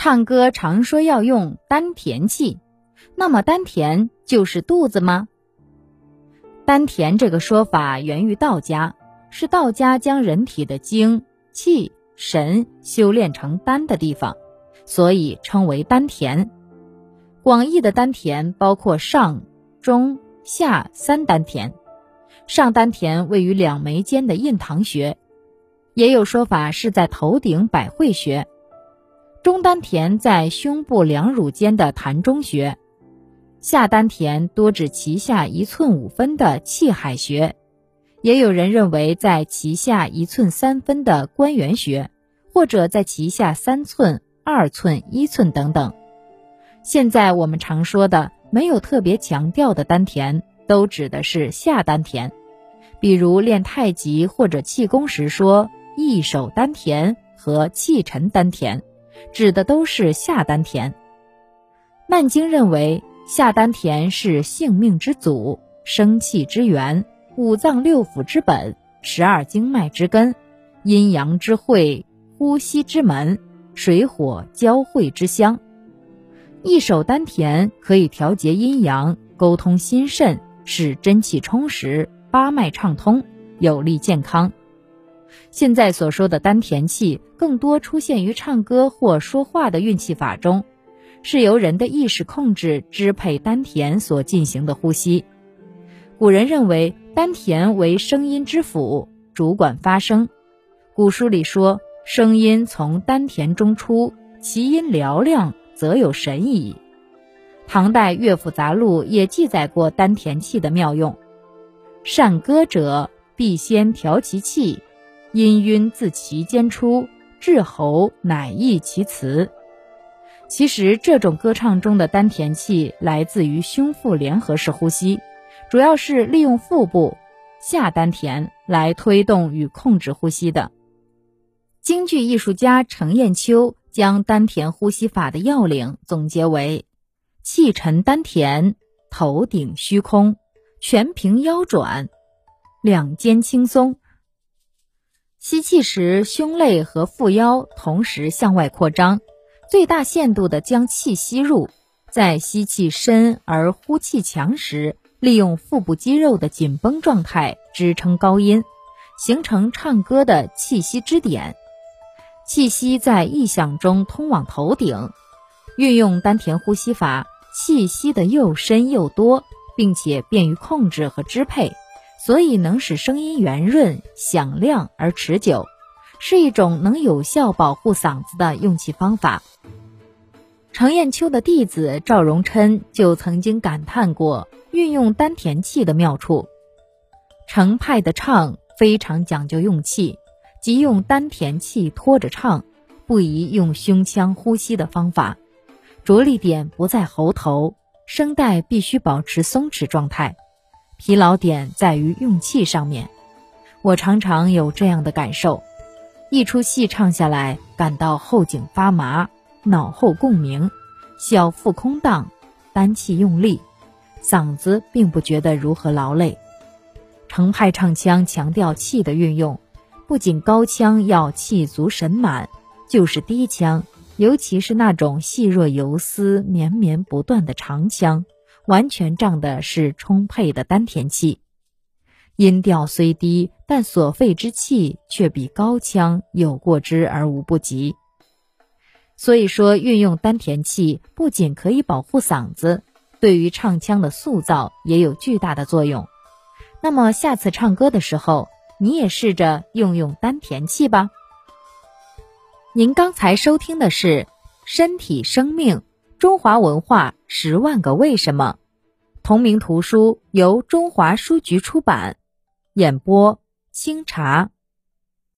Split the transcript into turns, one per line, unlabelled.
唱歌常说要用丹田气，那么丹田就是肚子吗？丹田这个说法源于道家，是道家将人体的精气神修炼成丹的地方，所以称为丹田。广义的丹田包括上、中、下三丹田，上丹田位于两眉间的印堂穴，也有说法是在头顶百会穴。中丹田在胸部两乳间的膻中穴，下丹田多指脐下一寸五分的气海穴，也有人认为在脐下一寸三分的关元穴，或者在脐下三寸、二寸、一寸等等。现在我们常说的没有特别强调的丹田，都指的是下丹田，比如练太极或者气功时说一手丹田和气沉丹田。指的都是下丹田。难经认为，下丹田是性命之祖、生气之源、五脏六腑之本、十二经脉之根、阴阳之会、呼吸之门、水火交汇之乡。一手丹田可以调节阴阳，沟通心肾，使真气充实，八脉畅通，有利健康。现在所说的丹田气，更多出现于唱歌或说话的运气法中，是由人的意识控制支配丹田所进行的呼吸。古人认为丹田为声音之府，主管发声。古书里说：“声音从丹田中出，其音嘹亮，则有神矣。”唐代乐府杂录也记载过丹田气的妙用：“善歌者，必先调其气。”音晕自其间出，至喉乃溢其词。其实，这种歌唱中的丹田气来自于胸腹联合式呼吸，主要是利用腹部下丹田来推动与控制呼吸的。京剧艺术家程砚秋将丹田呼吸法的要领总结为：气沉丹田，头顶虚空，全凭腰转，两肩轻松。吸气时，胸肋和腹腰同时向外扩张，最大限度地将气吸入。在吸气深而呼气强时，利用腹部肌肉的紧绷状态支撑高音，形成唱歌的气息支点。气息在意响中通往头顶，运用丹田呼吸法，气息的又深又多，并且便于控制和支配。所以能使声音圆润、响亮而持久，是一种能有效保护嗓子的用气方法。程砚秋的弟子赵荣琛就曾经感叹过运用丹田气的妙处。程派的唱非常讲究用气，即用丹田气拖着唱，不宜用胸腔呼吸的方法。着力点不在喉头，声带必须保持松弛状态。疲劳点在于用气上面，我常常有这样的感受：一出戏唱下来，感到后颈发麻、脑后共鸣、小腹空荡、丹气用力，嗓子并不觉得如何劳累。程派唱腔强调气的运用，不仅高腔要气足神满，就是低腔，尤其是那种细若游丝、绵绵不断的长腔。完全仗的是充沛的丹田气，音调虽低，但所费之气却比高腔有过之而无不及。所以说，运用丹田气不仅可以保护嗓子，对于唱腔的塑造也有巨大的作用。那么，下次唱歌的时候，你也试着用用丹田气吧。您刚才收听的是《身体生命》。中华文化十万个为什么，同名图书由中华书局出版，演播清茶。